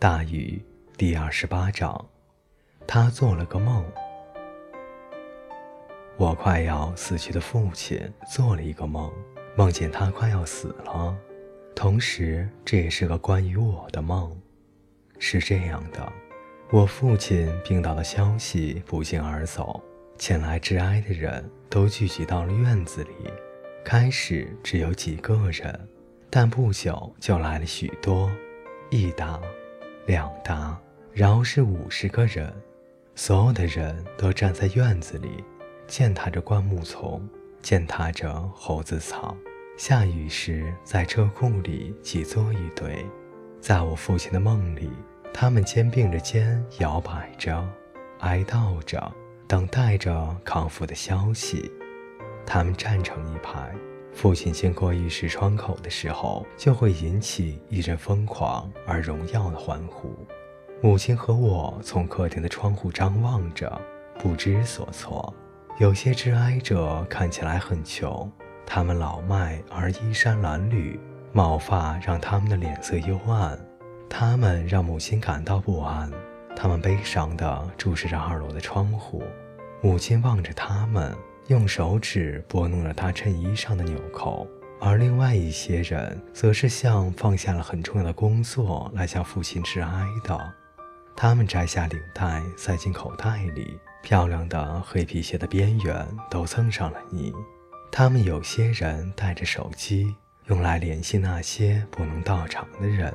大禹第二十八章，他做了个梦。我快要死去的父亲做了一个梦，梦见他快要死了。同时，这也是个关于我的梦。是这样的，我父亲病倒的消息不胫而走，前来致哀的人都聚集到了院子里。开始只有几个人，但不久就来了许多，一打。两大，然后是五十个人，所有的人都站在院子里，践踏着灌木丛，践踏着猴子草。下雨时，在车库里挤作一堆。在我父亲的梦里，他们肩并着肩摇摆着，哀悼着，等待着康复的消息。他们站成一排。父亲经过浴室窗口的时候，就会引起一阵疯狂而荣耀的欢呼。母亲和我从客厅的窗户张望着，不知所措。有些致哀者看起来很穷，他们老迈而衣衫褴褛，毛发让他们的脸色幽暗。他们让母亲感到不安，他们悲伤地注视着二楼的窗户。母亲望着他们。用手指拨弄着他衬衣上的纽扣，而另外一些人则是像放下了很重要的工作来向父亲致哀的。他们摘下领带，塞进口袋里，漂亮的黑皮鞋的边缘都蹭上了泥。他们有些人带着手机，用来联系那些不能到场的人，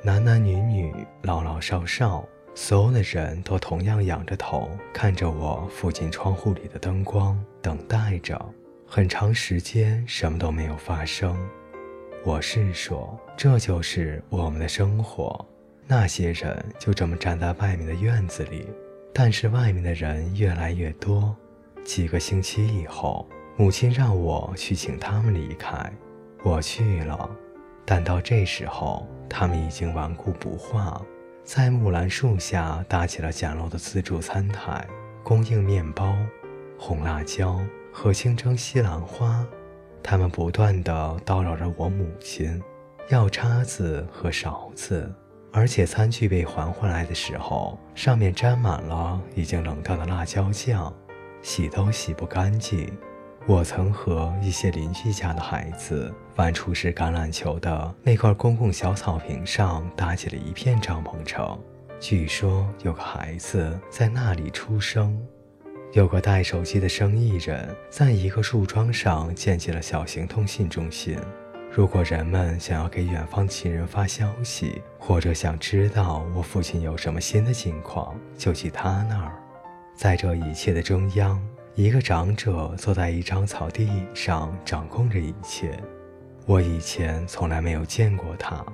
男男女女，老老少少。所有的人都同样仰着头看着我父亲窗户里的灯光，等待着。很长时间，什么都没有发生。我是说，这就是我们的生活。那些人就这么站在外面的院子里，但是外面的人越来越多。几个星期以后，母亲让我去请他们离开，我去了，但到这时候，他们已经顽固不化。在木兰树下搭起了简陋的自助餐台，供应面包、红辣椒和清蒸西兰花。他们不断地叨扰着我母亲，要叉子和勺子，而且餐具被还回来的时候，上面沾满了已经冷掉的辣椒酱，洗都洗不干净。我曾和一些邻居家的孩子玩初识橄榄球的那块公共小草坪上搭起了一片帐篷城。据说有个孩子在那里出生。有个带手机的生意人在一个树桩上建起了小型通信中心。如果人们想要给远方亲人发消息，或者想知道我父亲有什么新的近况，就去他那儿。在这一切的中央。一个长者坐在一张草地上，掌控着一切。我以前从来没有见过他，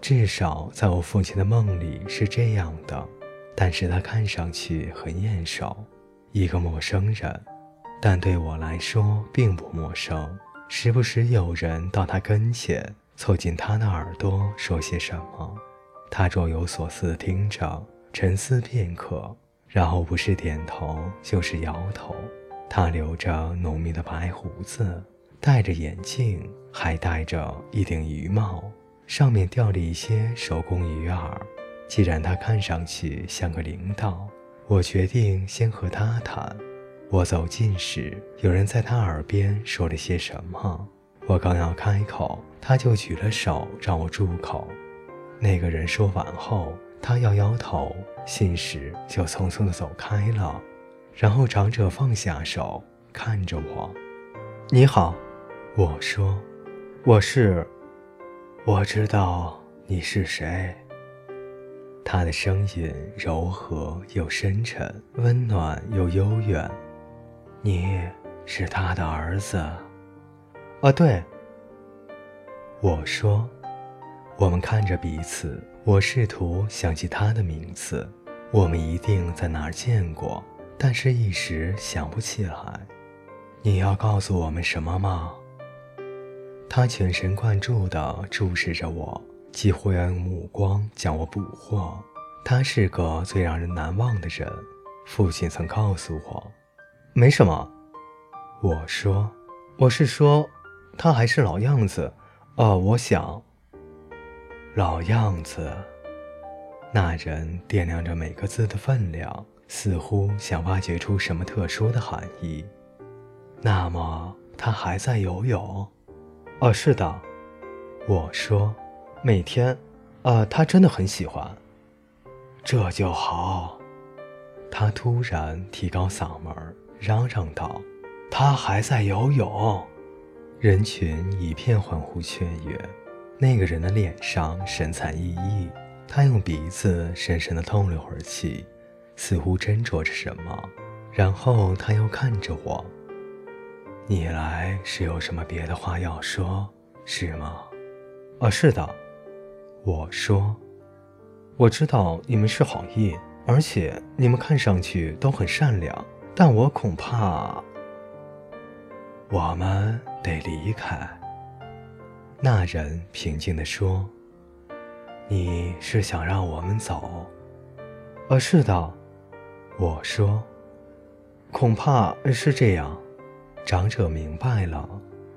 至少在我父亲的梦里是这样的。但是他看上去很眼熟，一个陌生人，但对我来说并不陌生。时不时有人到他跟前，凑近他的耳朵说些什么，他若有所思地听着，沉思片刻，然后不是点头就是摇头。他留着浓密的白胡子，戴着眼镜，还戴着一顶鱼帽，上面吊着一些手工鱼饵。既然他看上去像个领导，我决定先和他谈。我走近时，有人在他耳边说了些什么。我刚要开口，他就举了手让我住口。那个人说完后，他摇摇头，信使就匆匆地走开了。然后长者放下手，看着我：“你好。”我说：“我是……我知道你是谁。”他的声音柔和又深沉，温暖又悠远。你是他的儿子？啊，对。我说：“我们看着彼此，我试图想起他的名字，我们一定在哪儿见过。”但是，一时想不起来。你要告诉我们什么吗？他全神贯注地注视着我，几乎要用目光将我捕获。他是个最让人难忘的人。父亲曾告诉我，没什么。我说，我是说，他还是老样子。哦，我想，老样子。那人掂量着每个字的分量，似乎想挖掘出什么特殊的含义。那么他还在游泳？哦，是的。我说，每天。啊，他真的很喜欢。这就好。他突然提高嗓门，嚷嚷道：“他还在游泳！”人群一片欢呼雀跃。那个人的脸上神采奕奕，他用鼻子深深地透了会儿气，似乎斟酌着什么，然后他又看着我：“你来是有什么别的话要说，是吗？”“啊，是的。”我说：“我知道你们是好意，而且你们看上去都很善良，但我恐怕……我们得离开。”那人平静地说：“你是想让我们走？”“呃，是的。”我说：“恐怕是这样。”长者明白了，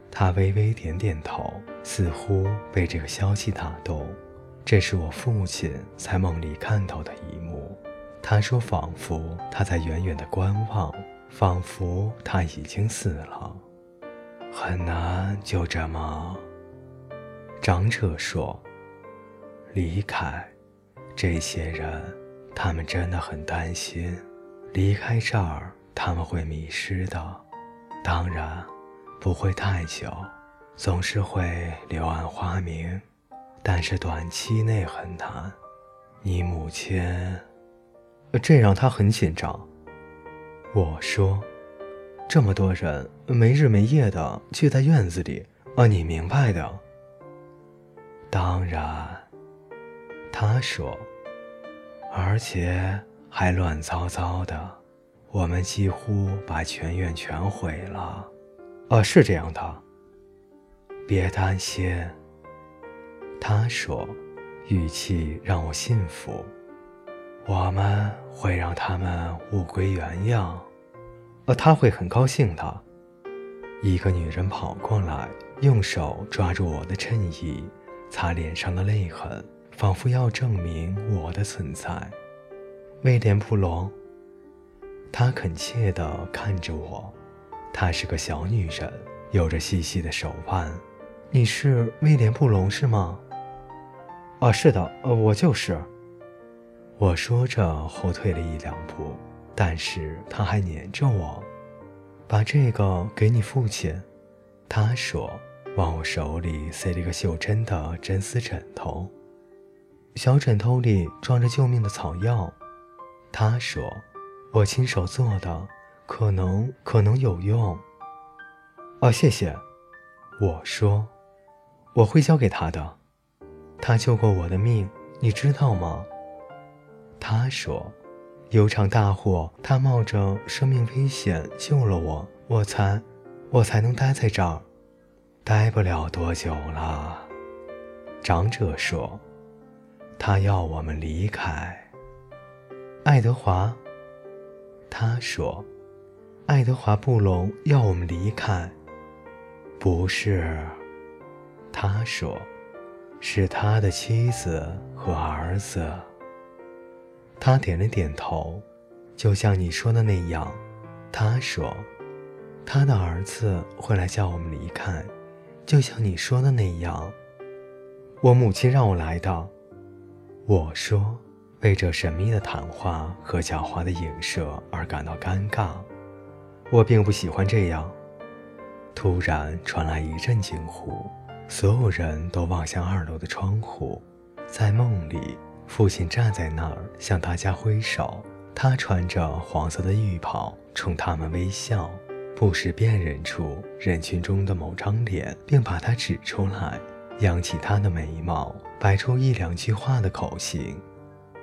他微微点点头，似乎被这个消息打动。这是我父亲在梦里看到的一幕。他说：“仿佛他在远远的观望，仿佛他已经死了，很难就这么。”长者说：“离开这些人，他们真的很担心。离开这儿，他们会迷失的。当然，不会太久，总是会柳暗花明，但是短期内很难。你母亲，这让他很紧张。”我说：“这么多人没日没夜的聚在院子里，啊，你明白的。”当然，他说，而且还乱糟糟的，我们几乎把全院全毁了。啊，是这样的。别担心，他说，语气让我信服。我们会让他们物归原样。呃，他会很高兴的。一个女人跑过来，用手抓住我的衬衣。擦脸上的泪痕，仿佛要证明我的存在。威廉·布隆，他恳切地看着我。她是个小女人，有着细细的手腕。你是威廉·布隆是吗？啊，是的，呃，我就是。我说着后退了一两步，但是他还黏着我。把这个给你父亲，他说。往我手里塞了一个绣针的真丝枕头，小枕头里装着救命的草药。他说：“我亲手做的，可能可能有用。”哦，谢谢。我说：“我会交给他的。他救过我的命，你知道吗？”他说：“有场大火，他冒着生命危险救了我，我才我才能待在这儿。”待不了多久了，长者说：“他要我们离开。”爱德华，他说：“爱德华布隆要我们离开。”不是，他说：“是他的妻子和儿子。”他点了点头，就像你说的那样。他说：“他的儿子会来叫我们离开。”就像你说的那样，我母亲让我来的。我说，为这神秘的谈话和狡猾的影射而感到尴尬。我并不喜欢这样。突然传来一阵惊呼，所有人都望向二楼的窗户。在梦里，父亲站在那儿向大家挥手，他穿着黄色的浴袍，冲他们微笑。不时辨认出人群中的某张脸，并把它指出来，扬起他的眉毛，摆出一两句话的口型：“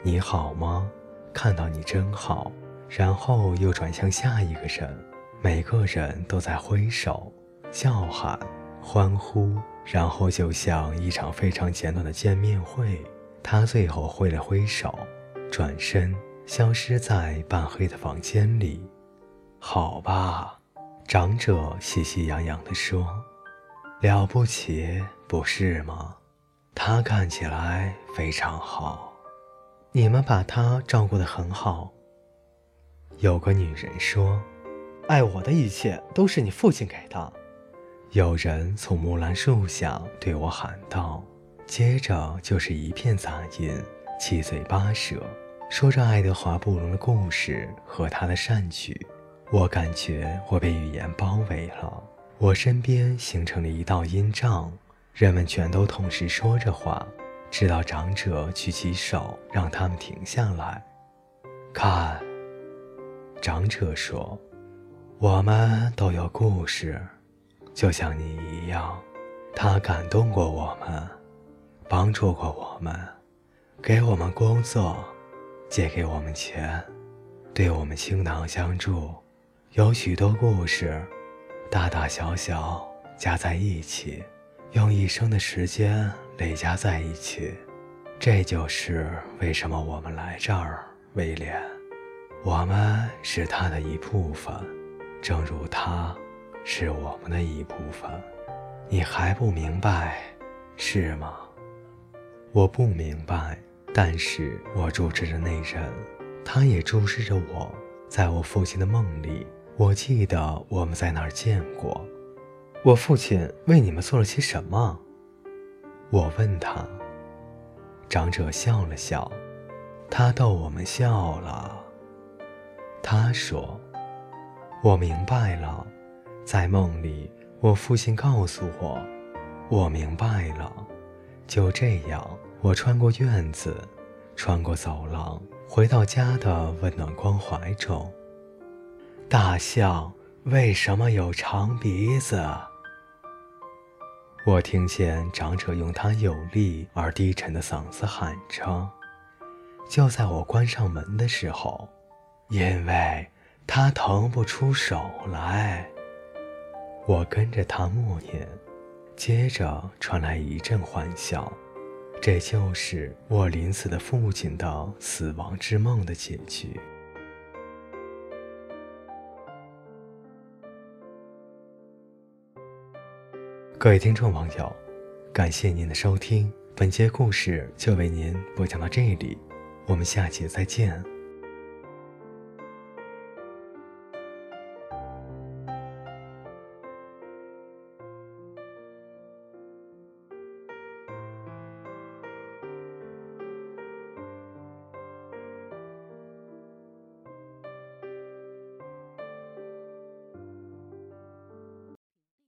你好吗？看到你真好。”然后又转向下一个人，每个人都在挥手、叫喊、欢呼，然后就像一场非常简短的见面会。他最后挥了挥手，转身消失在半黑的房间里。好吧。长者喜气洋洋地说：“了不起，不是吗？他看起来非常好。”你们把他照顾得很好。”有个女人说：“爱我的一切都是你父亲给的。”有人从木兰树下对我喊道，接着就是一片杂音，七嘴八舌，说着爱德华·布隆的故事和他的善举。我感觉我被语言包围了，我身边形成了一道阴障，人们全都同时说着话，直到长者举起手让他们停下来。看，长者说：“我们都有故事。”就像你一样，他感动过我们，帮助过我们，给我们工作，借给我们钱，对我们倾囊相助，有许多故事，大大小小加在一起，用一生的时间累加在一起。这就是为什么我们来这儿，威廉。我们是他的一部分，正如他。是我们的一部分，你还不明白，是吗？我不明白，但是我注视着那人，他也注视着我。在我父亲的梦里，我记得我们在那儿见过。我父亲为你们做了些什么？我问他。长者笑了笑，他逗我们笑了。他说：“我明白了。”在梦里，我父亲告诉我，我明白了。就这样，我穿过院子，穿过走廊，回到家的温暖光怀中。大象为什么有长鼻子？我听见长者用他有力而低沉的嗓子喊着。就在我关上门的时候，因为他腾不出手来。我跟着他默念，接着传来一阵欢笑。这就是我临死的父亲的死亡之梦的结局。各位听众网友，感谢您的收听，本节故事就为您播讲到这里，我们下节再见。